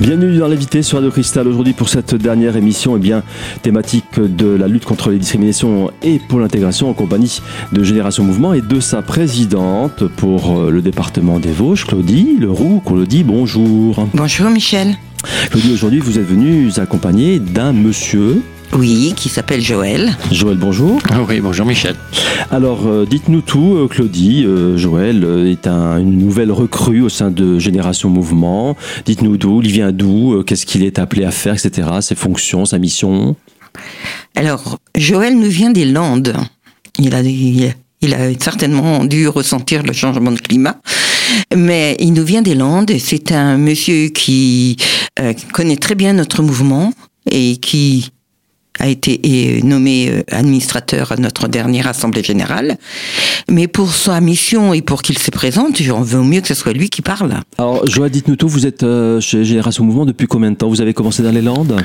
Bienvenue dans l'invité sur Radio Cristal. Aujourd'hui, pour cette dernière émission, eh bien, thématique de la lutte contre les discriminations et pour l'intégration en compagnie de Génération Mouvement et de sa présidente pour euh, le département des Vosges, Claudie Leroux. Claudie, bonjour. Bonjour Michel. Claudie, aujourd'hui, vous êtes venue accompagnée d'un monsieur oui, qui s'appelle Joël. Joël, bonjour. Ah oui, bonjour Michel. Alors, euh, dites-nous tout, euh, Claudie. Euh, Joël est une nouvelle recrue au sein de Génération Mouvement. Dites-nous d'où, il vient d'où, qu'est-ce qu'il est appelé à faire, etc., ses fonctions, sa mission. Alors, Joël nous vient des Landes. Il a, il a certainement dû ressentir le changement de climat. Mais il nous vient des Landes. C'est un monsieur qui connaît très bien notre mouvement et qui a été nommé euh, administrateur à notre dernière assemblée générale. Mais pour sa mission et pour qu'il se présente, on veut mieux que ce soit lui qui parle. Alors, Joël, dites-nous tout, vous êtes euh, chez Génération Mouvement depuis combien de temps? Vous avez commencé dans les Landes?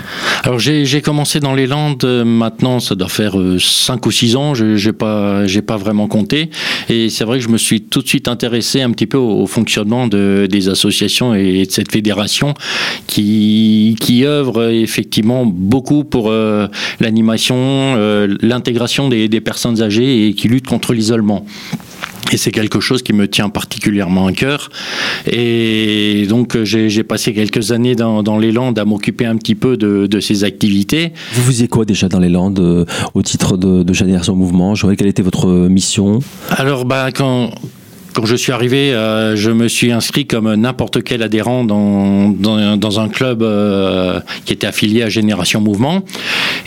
Alors, j'ai commencé dans les Landes, euh, maintenant, ça doit faire 5 ou 6 ans, je n'ai pas, pas vraiment compté. Et c'est vrai que je me suis tout de suite intéressé un petit peu au, fonctionnement de, des associations et de cette fédération qui, qui œuvre effectivement beaucoup pour l'animation, euh, l'intégration des, personnes âgées et qui lutte contre l'isolement. Et c'est quelque chose qui me tient particulièrement à cœur. Et donc, j'ai passé quelques années dans, les Landes à m'occuper un petit peu de, ces activités. Vous faisiez quoi déjà dans les Landes euh, au titre de, de Génération Mouvement? J'aurais quelle était votre mission? Alors, bah, quand, quand je suis arrivé, euh, je me suis inscrit comme n'importe quel adhérent dans, dans, un club euh, qui était affilié à Génération Mouvement.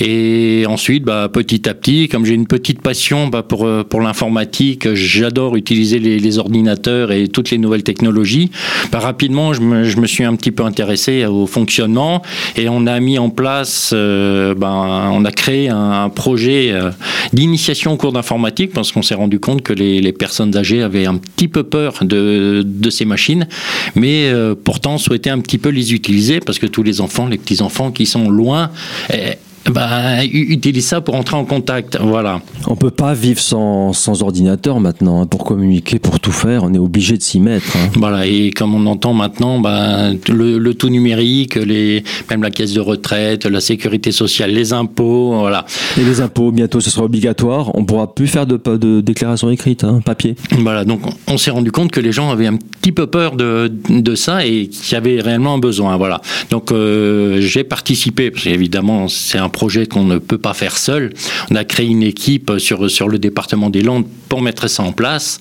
Et ensuite, bah, petit à petit, comme j'ai une petite passion bah, pour, euh, pour l'informatique, j'adore utiliser les, ordinateurs et toutes les nouvelles technologies. Bah, rapidement, je me, je me, suis un petit peu intéressé au fonctionnement et on a mis en place, bah, on a créé un, projet d'initiation au cours d'informatique parce qu'on s'est rendu compte que les, les personnes âgées avaient un petit peu peur de, de ces machines, mais euh, pourtant souhaiter un petit peu les utiliser parce que tous les enfants, les petits-enfants qui sont loin, eh, bah, utilise ça pour entrer en contact. Voilà. On peut pas vivre sans, sans ordinateur maintenant. Hein. pour communiquer, pour tout faire, on est obligé de s'y mettre. Hein. Voilà. Et comme on entend maintenant, bah, le, tout numérique, les, même la caisse de retraite, la sécurité sociale, les impôts, voilà. Et les impôts, bientôt, ce sera obligatoire. On pourra plus faire de, de déclaration écrite, hein, papier. Voilà. Donc, on s'est rendu compte que les gens avaient un petit peu peur de, de ça et qu'il y avait réellement un besoin. Voilà. Donc, euh, j'ai participé, parce qu'évidemment, c'est un projet qu'on ne peut pas faire seul. On a créé une équipe sur, sur le département des Landes pour mettre ça en place.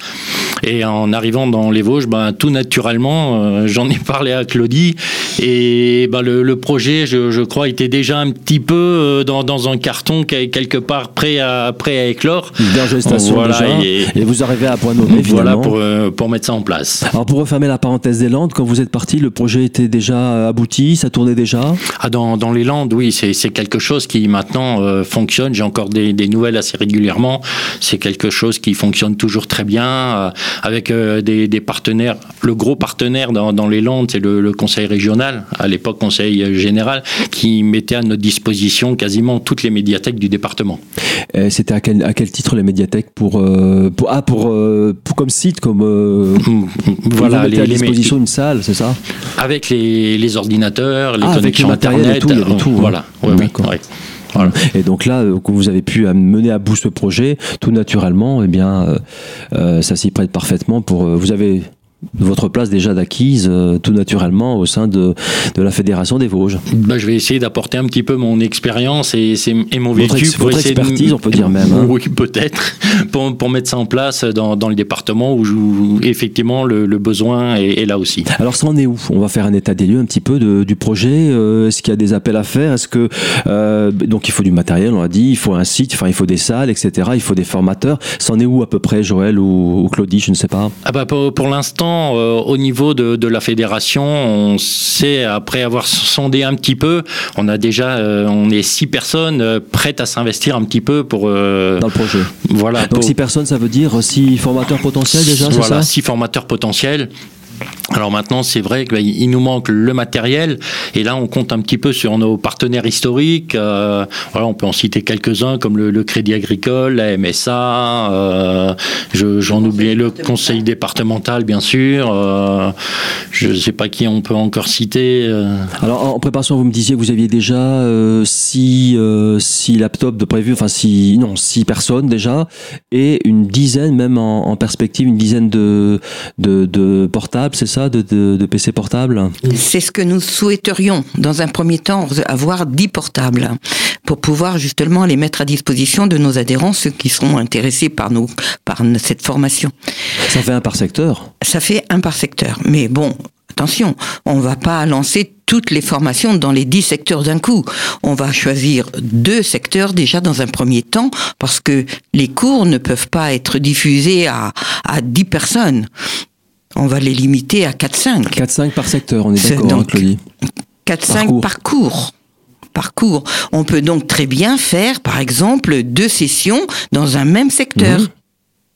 Et en arrivant dans les Vosges, ben, tout naturellement, euh, j'en ai parlé à Claudie. Et ben, le, projet, je, je, crois, était déjà un petit peu euh, dans, dans un carton quelque part prêt à, prêt à éclore. gestation voilà, déjà. Et, vous arrivez à point nommé Voilà pour, euh, pour mettre ça en place. Alors pour refermer la parenthèse des Landes, quand vous êtes parti, le projet était déjà abouti, ça tournait déjà? Ah, dans, dans les Landes, oui, c'est quelque chose qui maintenant euh, fonctionne. J'ai encore des, nouvelles assez régulièrement. C'est quelque chose qui fonctionne toujours très bien euh, avec euh, des, partenaires. Le gros partenaire dans, les Landes, c'est le, conseil régional, à l'époque conseil général, qui mettait à notre disposition quasiment toutes les médiathèques du département. C'était à quel, à quel titre les médiathèques pour, pour ah pour, pour comme site comme mmh, voilà à disposition une salle, c'est ça? Avec les, ordinateurs, les ah, connexions internet, tout, tout, hein. voilà. Oui, oui, et donc là, euh, vous avez pu mener à bout ce projet, tout naturellement, eh bien, euh, euh, ça s'y prête parfaitement pour. vous avez votre place déjà d'acquise euh, tout naturellement au sein de, de la Fédération des Vosges bah, Je vais essayer d'apporter un petit peu mon expérience et, et, mon vécu. Votre, votre expertise, on peut dire même. Hein. Oui, peut-être, pour, pour, mettre ça en place dans, dans le département où, effectivement le, le besoin est, là aussi. Alors ça en est où? On va faire un état des lieux un petit peu de, du projet. Euh, est-ce qu'il y a des appels à faire? Est-ce que euh, donc il faut du matériel, on l'a dit, il faut un site, enfin il faut des salles, etc. Il faut des formateurs. Ça en est où à peu près, Joël ou, ou Claudie Je ne sais pas? Ah bah pour, pour l'instant euh, au niveau de, la fédération, on sait, après avoir sondé un petit peu, on a déjà, euh, on est six personnes euh, prêtes à s'investir un petit peu pour... Dans le projet. Voilà. Donc six personnes, ça veut dire six formateurs potentiels déjà, voilà, ça? six formateurs potentiels Alors maintenant, c'est vrai qu'il nous manque le matériel, et là, on compte un petit peu sur nos partenaires historiques. Euh, voilà, on peut en citer quelques-uns, comme le, Crédit Agricole, la MSA, euh, j'en oubliais le Conseil départemental, bien sûr. Euh, je ne sais pas qui on peut encore citer. Euh. Alors, en préparation, vous me disiez que vous aviez déjà six, six laptops de prévu, enfin, six, non, six personnes déjà, et une dizaine, même en, en perspective, une dizaine de, de, de portables, c'est ça de, PC portables C'est ce que nous souhaiterions, dans un premier temps, avoir 10 portables pour pouvoir justement les mettre à disposition de nos adhérents, ceux qui seront intéressés par, nous, par cette formation. Ça fait un par secteur Ça fait un par secteur. Mais bon, Attention, on ne va pas lancer toutes les formations dans les dix secteurs d'un coup. On va choisir deux secteurs déjà dans un premier temps parce que les cours ne peuvent pas être diffusés à, à 10 personnes on va les limiter à 4-5. 4-5 par secteur, on est d'accord, hein, Claudie 4-5 par cours. Parcours. On peut donc très bien faire, par exemple, deux sessions dans un même secteur. Mhm.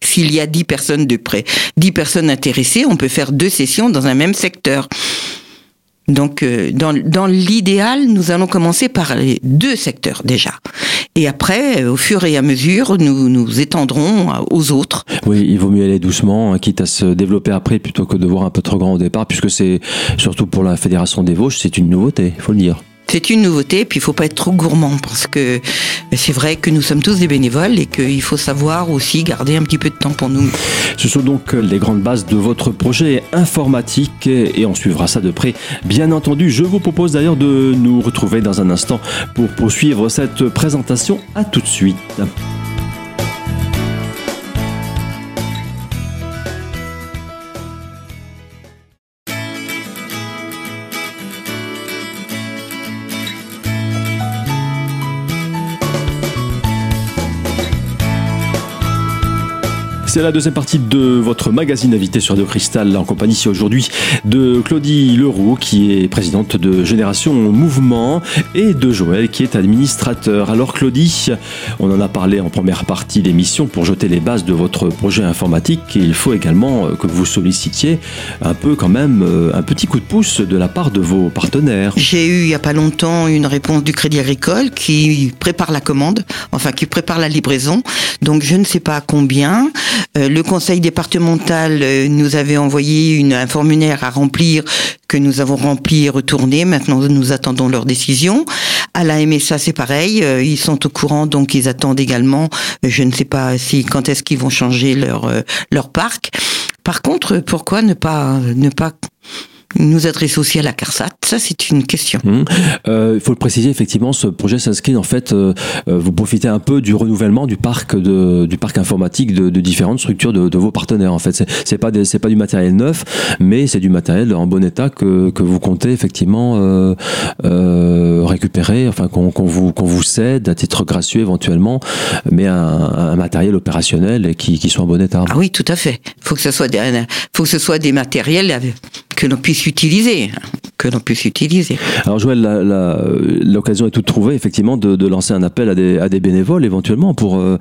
S'il y a 10 personnes de près, 10 personnes intéressées, on peut faire deux sessions dans un même secteur. Donc, euh, dans, l'idéal, nous allons commencer par les deux secteurs déjà. Et après, au fur et à mesure, nous nous étendrons aux autres. Oui, il vaut mieux aller doucement, hein, quitte à se développer après plutôt que de voir un peu trop grand au départ, puisque c'est surtout pour la Fédération des Vosges, c'est une nouveauté, il faut le dire. C'est une nouveauté, puis il faut pas être trop gourmand parce que c'est vrai que nous sommes tous des bénévoles et qu'il faut savoir aussi garder un petit peu de temps pour nous. Ce sont donc les grandes bases de votre projet informatique et on suivra ça de près. Bien entendu, je vous propose d'ailleurs de nous retrouver dans un instant pour poursuivre cette présentation. À tout de suite. C'est la deuxième partie de votre magazine invité sur De Cristal en compagnie aujourd'hui de Claudie Leroux qui est présidente de Génération Mouvement et de Joël qui est administrateur. Alors Claudie, on en a parlé en première partie d'émission pour jeter les bases de votre projet informatique. Il faut également euh, que vous sollicitiez un peu quand même euh, un petit coup de pouce de la part de vos partenaires. J'ai eu il n'y a pas longtemps une réponse du Crédit Agricole qui prépare la commande, enfin qui prépare la livraison. Donc je ne sais pas combien. Euh, le conseil départemental euh, nous avait envoyé une, un formulaire à remplir que nous avons rempli et retourné. Maintenant, nous attendons leur décision. À la MSA, c'est pareil. Euh, ils sont au courant, donc ils attendent également. Je ne sais pas si quand est-ce qu'ils vont changer leur leur parc. Par contre, pourquoi ne pas ne pas nous adresser aussi à la CARSAT Ça, c'est une question. Mmh. Euh, il faut le préciser, effectivement, ce projet s'inscrit en fait, euh, euh, vous profitez un peu du renouvellement du parc de, du parc informatique de, de différentes structures de, de, vos partenaires. En fait, c'est pas c'est pas du matériel neuf, mais c'est du matériel en bon état que, que vous comptez effectivement euh, euh récupérer, enfin qu'on vous qu'on vous cède à titre gracieux éventuellement, mais un, un matériel opérationnel qui, qui soit en bon état. Ah oui, tout à fait. Faut que ce soit des, faut que ce soit des matériels que l'on puisse utiliser que l'on puisse utiliser. Alors Joël, l'occasion est toute trouvée effectivement de, lancer un appel à des, bénévoles éventuellement pour, euh,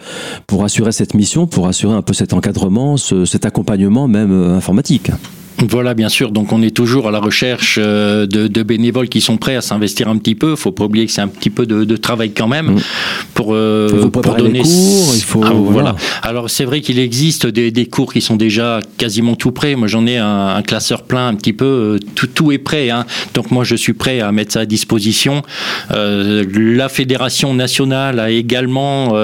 pour assurer cette mission, pour assurer un peu cet encadrement, cet accompagnement même euh, informatique. Voilà, bien sûr. Donc, on est toujours à la recherche euh, de, bénévoles qui sont prêts à s'investir un petit peu. Il faut pas oublier que c'est un petit peu de, travail quand même mm. pour, euh, pour donner. Les cours, il faut. Ah, voilà. Alors, c'est vrai qu'il existe des, cours qui sont déjà quasiment tout prêts. Moi, j'en ai un, classeur plein un petit peu. Euh, tout, tout est prêt. Hein. Donc, moi, je suis prêt à mettre ça à disposition. la fédération nationale a également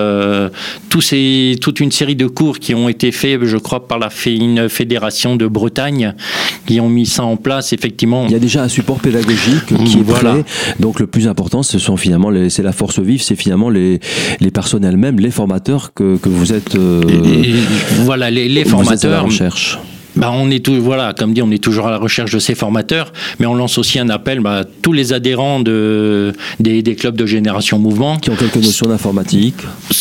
tous ces, toute une série de cours qui ont été faits, je crois, par la une fédération de Bretagne qui ont mis ça en place, effectivement. Il y a déjà un support pédagogique qui est voilà. Donc le plus important, ce sont finalement c'est la force vive, c'est finalement les, les personnes elles-mêmes, les formateurs que, que vous êtes. Euh, voilà, les, les formateurs. Recherche bah on est tout, voilà, comme dit, on est toujours à la recherche de ces formateurs, mais on lance aussi un appel bah, à tous les adhérents de, des, des, clubs de génération mouvement. Qui ont quelques notions d'informatique.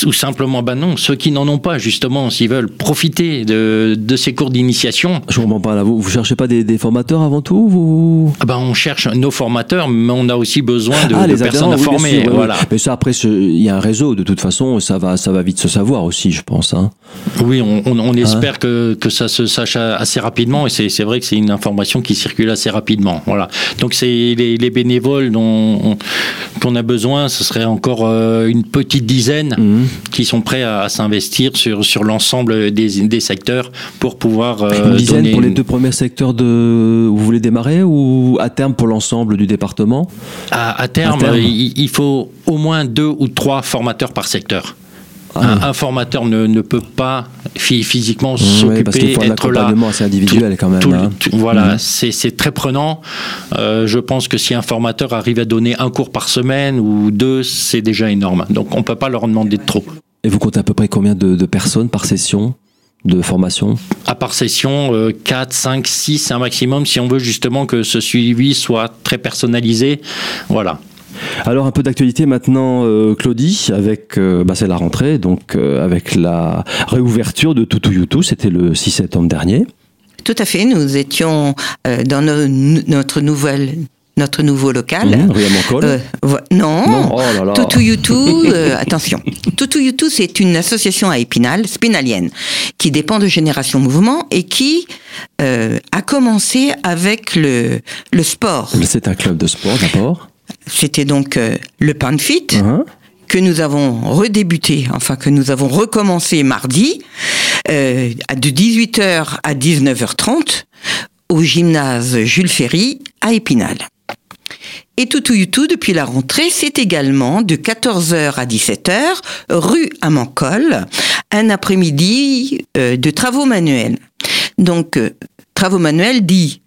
Ou simplement, bah non, ceux qui n'en ont pas, justement, s'ils veulent profiter de, de ces cours d'initiation. Je comprends pas là, vous, vous cherchez pas des, des formateurs avant tout vous... ah bah, On cherche nos formateurs, mais on a aussi besoin de, ah, de personnes à former. voilà. Mais ça, après, il y a un réseau, de toute façon, ça va, ça va vite se savoir aussi, je pense. Hein. Oui, on, espère que, que, ça se sache assez rapidement et c'est vrai que c'est une information qui circule assez rapidement. Voilà. Donc c'est les, bénévoles dont qu'on a besoin, ce serait encore euh, une petite dizaine mhm. qui sont prêts à, s'investir sur, sur l'ensemble des, des, secteurs pour pouvoir... Euh, une dizaine pour les deux premiers secteurs de, vous voulez démarrer ou à terme pour l'ensemble du département? À, terme, il faut au moins deux ou trois formateurs par secteur. Ah. Un, formateur ne, ne, peut pas physiquement s'occuper, un accompagnement assez individuel quand même. Hein. voilà, mmh. c'est très prenant. Euh, je pense que si un formateur arrive à donner un cours par semaine ou deux, c'est déjà énorme. Donc on ne peut pas leur demander de trop. Et vous comptez à peu près combien de, de personnes par session de formation? À par session, 4, 5, 6, c'est un maximum si on veut justement que ce suivi soit très personnalisé. Voilà. Alors un peu d'actualité maintenant, euh, Claudie, avec euh, bah, c'est la rentrée, donc euh, avec la réouverture de Tutu Yutu, c'était le 6 septembre dernier. Tout à fait, nous étions dans notre nouvelle notre nouveau local. Mmh, euh, non, non. Oh Yutu, attention. Tutu Yutu, c'est une association à Épinal, spinalienne, qui dépend de Génération Mouvement et qui a commencé avec le, le sport. C'est un club de sport d'abord c'était donc euh, le Panfit uh-huh. que nous avons redébuté, enfin que nous avons recommencé mardi, euh, de 18h à 19h30 au gymnase Jules Ferry à Épinal. Et Youtube, depuis la rentrée, c'est également de 14h à 17h, rue Amancol, un après-midi euh, de travaux manuels. Donc, travaux manuels dit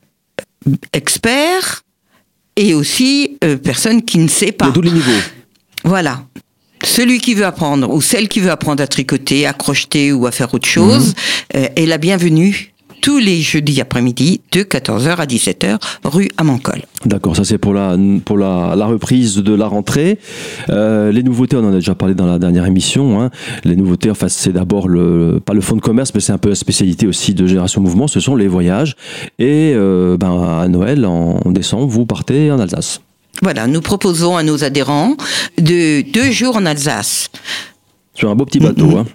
expert, et aussi euh, personne qui ne sait pas. De tous les niveaux. Voilà. Celui qui veut apprendre ou celle qui veut apprendre à tricoter, à crocheter ou à faire autre chose mhm. euh, est la bienvenue tous les jeudis après-midi de 14h à 17h rue Amancol. D'accord, ça c'est pour la pour la, la, reprise de la rentrée. Euh, les nouveautés, on en a déjà parlé dans la dernière émission. Hein. Les nouveautés, enfin c'est d'abord le pas le fonds de commerce, mais c'est un peu la spécialité aussi de Génération Mouvement. Ce sont les voyages. Et euh, ben à Noël en décembre, vous partez en Alsace. Voilà, nous proposons à nos adhérents de deux jours en Alsace. Sur un beau petit bateau. Hein.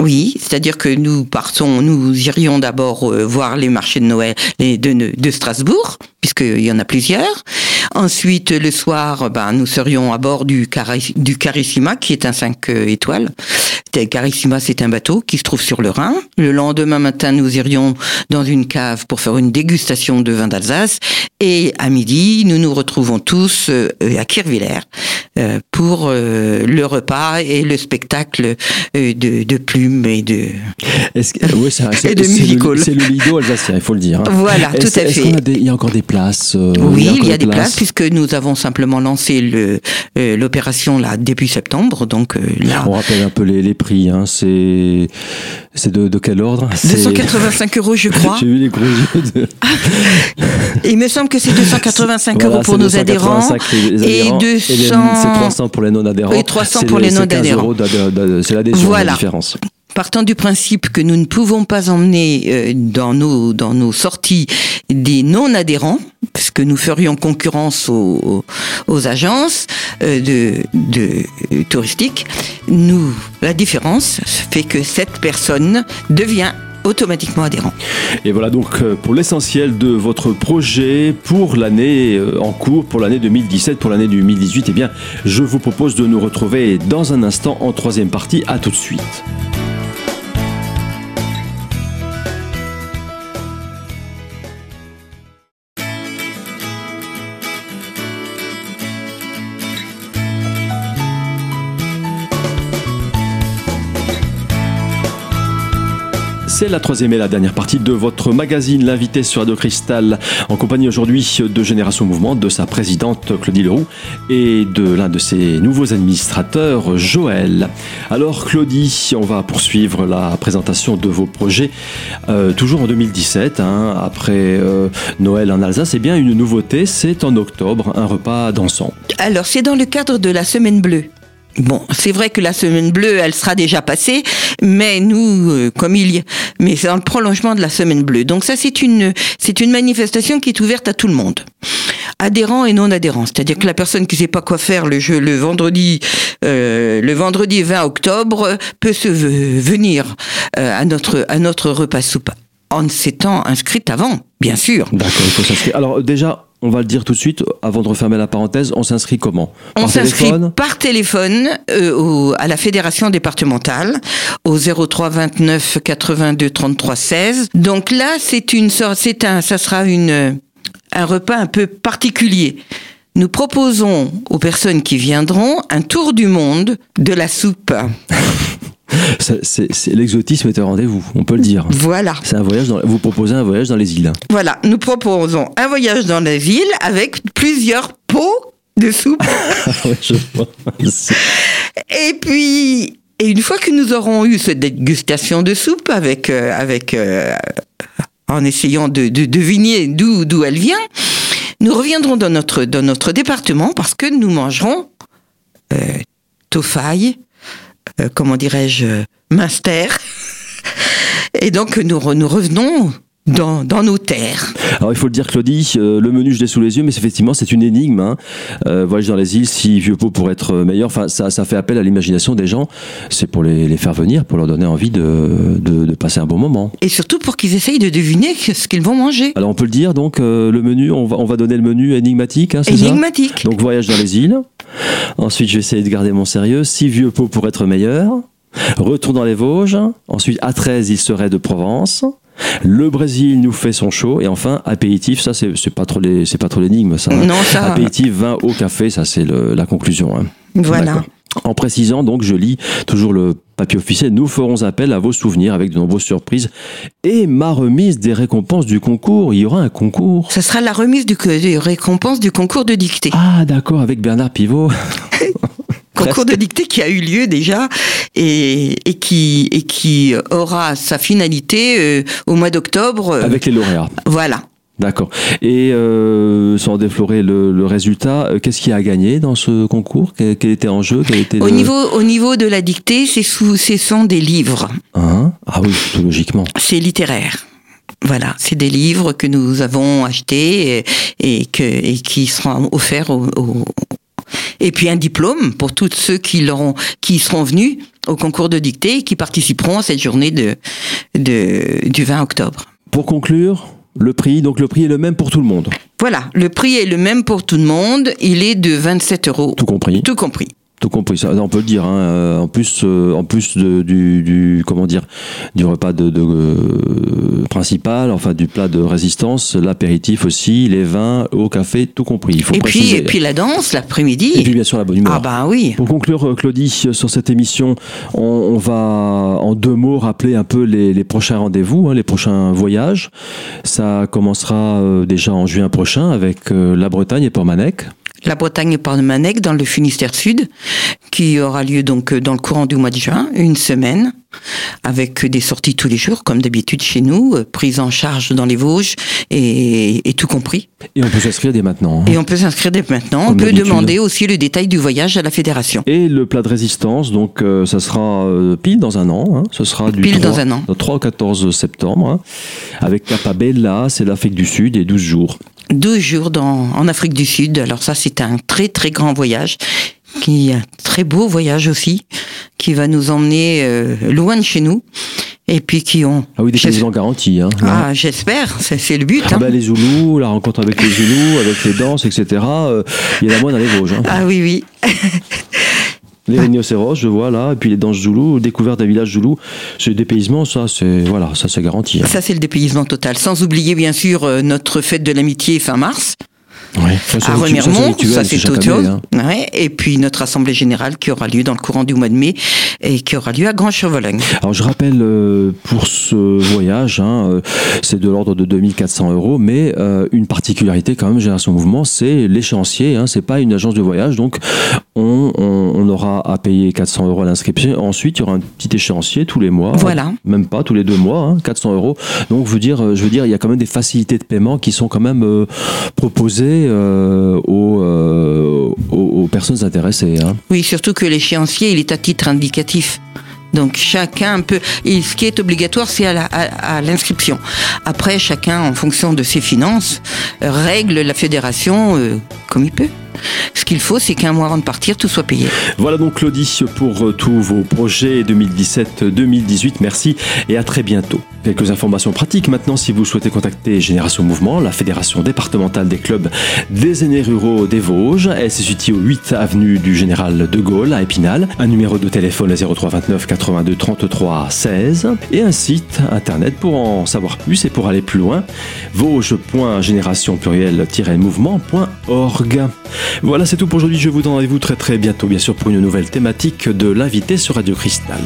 Oui, c'est-à-dire que nous partons, nous irions d'abord euh, voir les marchés de Noël de, de Strasbourg, puisqu'il y en a plusieurs. Ensuite, le soir, ben, nous serions à bord du, du Carissima, qui est un 5 euh, étoiles. Carissima, c'est un bateau qui se trouve sur le Rhin. Le lendemain matin, nous irions dans une cave pour faire une dégustation de vin d'Alsace. Et à midi, nous nous retrouvons tous euh, à Kirviller pour le repas et le spectacle de, de plumes et de, oui, c'est, et de C'est le, Lido alsacien, il faut le dire. Hein. Voilà, tout à fait. il y a encore des places euh, Oui, il y a, des places. puisque nous avons simplement lancé euh, l'opération là début septembre. Donc, euh, là... On rappelle un peu les, les prix. Hein. C'est, c'est de, de, quel ordre? 285 euros, je crois. J'ai vu les gros yeux de... il me semble que c'est 285 euros pour nos adhérents, et 200... c'est 300 pour les non-adhérents. Et 300 pour les non-adhérents. C'est l'adhésion, voilà. la différence. Partant du principe que nous ne pouvons pas emmener euh, dans nos dans nos sorties des non adhérents, parce que nous ferions concurrence aux, aux agences euh, de, de touristiques, nous la différence fait que cette personne devient automatiquement adhérent. Et voilà donc euh, pour l'essentiel de votre projet pour l'année en cours, pour l'année 2017, pour l'année 2018, eh bien, je vous propose de nous retrouver dans un instant en troisième partie. À tout de suite. C'est la troisième et la dernière partie de votre magazine L'invité sur Radio Cristal, en compagnie aujourd'hui de Génération Mouvement, de sa présidente Claudie Leroux et de l'un de ses nouveaux administrateurs, Joël. Alors Claudie, on va poursuivre la présentation de vos projets, euh, toujours en 2017, hein, après euh, Noël en Alsace. Eh bien, une nouveauté, c'est en octobre, un repas dansant. Alors, c'est dans le cadre de la Semaine Bleue. Bon, c'est vrai que la semaine bleue, elle sera déjà passée, mais nous, euh, comme il y a, mais c'est dans le prolongement de la semaine bleue. Donc ça, c'est une, c'est une manifestation qui est ouverte à tout le monde. adhérents et non adhérents. C'est-à-dire que la personne qui sait pas quoi faire le, jeu, le vendredi, euh, le vendredi 20 octobre peut se venir euh, à notre à notre repas soupe en s'étant inscrite avant, bien sûr. D'accord, il faut s'inscrire. Alors déjà, on va le dire tout de suite, avant de refermer la parenthèse, on s'inscrit comment? On s'inscrit par téléphone euh, à la fédération départementale au 03 29 82 33 16. Donc là, c'est une c'est un, ça sera une un repas un peu particulier. Nous proposons aux personnes qui viendront un tour du monde de la soupe. c'est l'exotisme est au rendez-vous, on peut le dire. Voilà. C'est un voyage. Dans, vous proposez un voyage dans les îles. Voilà, nous proposons un voyage dans les îles avec plusieurs pots de soupe. et puis, et une fois que nous aurons eu cette dégustation de soupe avec euh, avec euh, en essayant de, de deviner d'où d'où elle vient, nous reviendrons dans notre dans notre département parce que nous mangerons euh, tofaille, comment dirais-je, Minster. Et donc nous, nous revenons dans, dans, nos terres. Alors il faut le dire Claudie, euh, le menu je l'ai sous les yeux, mais effectivement c'est une énigme. Hein. Euh, voyage dans les îles, si vieux pot pour être meilleur, enfin ça, ça fait appel à l'imagination des gens. C'est pour les, les, faire venir, pour leur donner envie de, de, de passer un bon moment. Et surtout pour qu'ils essayent de deviner ce qu'ils vont manger. Alors on peut le dire donc euh, le menu, on va, on va donner le menu énigmatique. Hein, énigmatique. Ça? Donc voyage dans les îles. Ensuite je vais essayer de garder mon sérieux. Si vieux pot pour être meilleur. Retour dans les Vosges. Ensuite à 13 il serait de Provence. Le Brésil nous fait son show et enfin apéritif, ça c'est pas trop les c'est pas trop l'énigme ça. Non ça. Apéritif, vin au café, ça c'est la conclusion. Hein. Voilà. En précisant donc, je lis toujours le papier officiel, nous ferons appel à vos souvenirs avec de nombreuses surprises et ma remise des récompenses du concours. Il y aura un concours. Ce sera la remise du, des récompenses du concours de dictée. Ah d'accord, avec Bernard Pivot. concours de dictée qui a eu lieu déjà et, et, qui, et qui aura sa finalité euh, au mois d'octobre. Avec les lauréats. Voilà. D'accord. Et euh, sans déflorer le, le résultat, euh, qu'est-ce qui a gagné dans ce concours? Quel, quel, était en jeu quel était au, niveau, au niveau de la dictée, c'est sous, ce sont des livres. Hein? Ah oui, tout logiquement. C'est littéraire. Voilà, c'est des livres que nous avons achetés et, et, que, et qui seront offerts aux, aux, et puis un diplôme pour tous ceux qui, l'auront, qui seront venus au concours de dictée et qui participeront à cette journée de, de, du 20 octobre. Pour conclure, le prix, donc le prix est le même pour tout le monde. Voilà, le prix est le même pour tout le monde. Il est de 27 euros. Tout compris. Tout compris tout compris. Ça, on peut le dire. Hein. En plus, euh, en plus de, du, du, comment dire, du repas de, de euh, principal, enfin du plat de résistance, l'apéritif aussi, les vins, au café, tout compris. Il faut et puis, et puis la danse l'après-midi. Et puis bien sûr la bonne humeur. Ah bah oui. Pour conclure, euh, Claudie, sur cette émission, on, on va en deux mots rappeler un peu les, les prochains rendez-vous, hein, les prochains voyages. Ça commencera euh, déjà en juin prochain avec euh, la Bretagne et Portmanec la Bretagne et Porte-Manec dans le Finistère Sud, qui aura lieu donc dans le courant du mois de juin, une semaine, avec des sorties tous les jours, comme d'habitude chez nous, prise en charge dans les Vosges et, et tout compris. Et on peut s'inscrire dès maintenant. Hein. Et on peut s'inscrire dès maintenant. Comme on peut demander aussi le détail du voyage à la fédération. Et le plat de résistance, donc euh, ça sera euh, pile dans un an. Hein. Ce sera du pile 3, dans un an. 3 au 14 septembre, hein, avec Capabella, c'est l'Afrique du Sud, et 12 jours deux jours dans, en Afrique du Sud. Alors ça, c'est un très très grand voyage, qui un très beau voyage aussi, qui va nous emmener euh, loin de chez nous. Et puis qui ont. Ah oui, des paysans garantis. Hein, ah, j'espère, c'est le but. Ah hein. bah, les Zoulous, la rencontre avec les Zoulous, avec les danses, etc. Euh, il y en a moins dans les Vosges. Hein. Ah oui, oui. Les rhinocéros, je vois là, et puis les danses zoulou, découverte d'un village zoulou. Ce dépaysement, ça, c'est voilà, ça, c'est garanti. Hein. Ça, c'est le dépaysement total. Sans oublier, bien sûr, euh, notre fête de l'amitié fin mars. Ouais, ça, à Remiremont, ça c'est chose. Hein. Ouais, et puis notre assemblée générale qui aura lieu dans le courant du mois de mai et qui aura lieu à Grand Chevologne. Alors je rappelle euh, pour ce voyage, hein, euh, c'est de l'ordre de 2400 euros, mais euh, une particularité quand même Génération Mouvement, c'est l'échéancier. Hein, c'est pas une agence de voyage, donc on, on, on aura à payer 400 euros à l'inscription. Ensuite, il y aura un petit échéancier tous les mois. Voilà. Même pas tous les deux mois, hein, 400 euros. Donc, je veux dire, je veux dire, il y a quand même des facilités de paiement qui sont quand même euh, proposées euh, aux, euh, aux, aux, personnes intéressées. Hein. Oui, surtout que l'échéancier, il est à titre indicatif. Donc chacun peut. Et ce qui est obligatoire, c'est à l'inscription. Après, chacun, en fonction de ses finances, règle la fédération euh, comme il peut. Ce qu'il faut, c'est qu'un mois avant de partir, tout soit payé. Voilà donc Claudie pour euh, tous vos projets 2017-2018. Merci et à très bientôt. Quelques informations pratiques maintenant si vous souhaitez contacter Génération Mouvement, la fédération départementale des clubs des aînés ruraux des Vosges. Elle se situe au 8 avenue du Général de Gaulle à Épinal. Un numéro de téléphone 03 29 82 33 16 et un site internet pour en savoir plus et pour aller plus loin. Vosges.génération pluriel-mouvement.org. Voilà, c'est tout pour aujourd'hui. Je vous donne rendez-vous très très bientôt, bien sûr, pour une nouvelle thématique de l'invité sur Radio Cristal.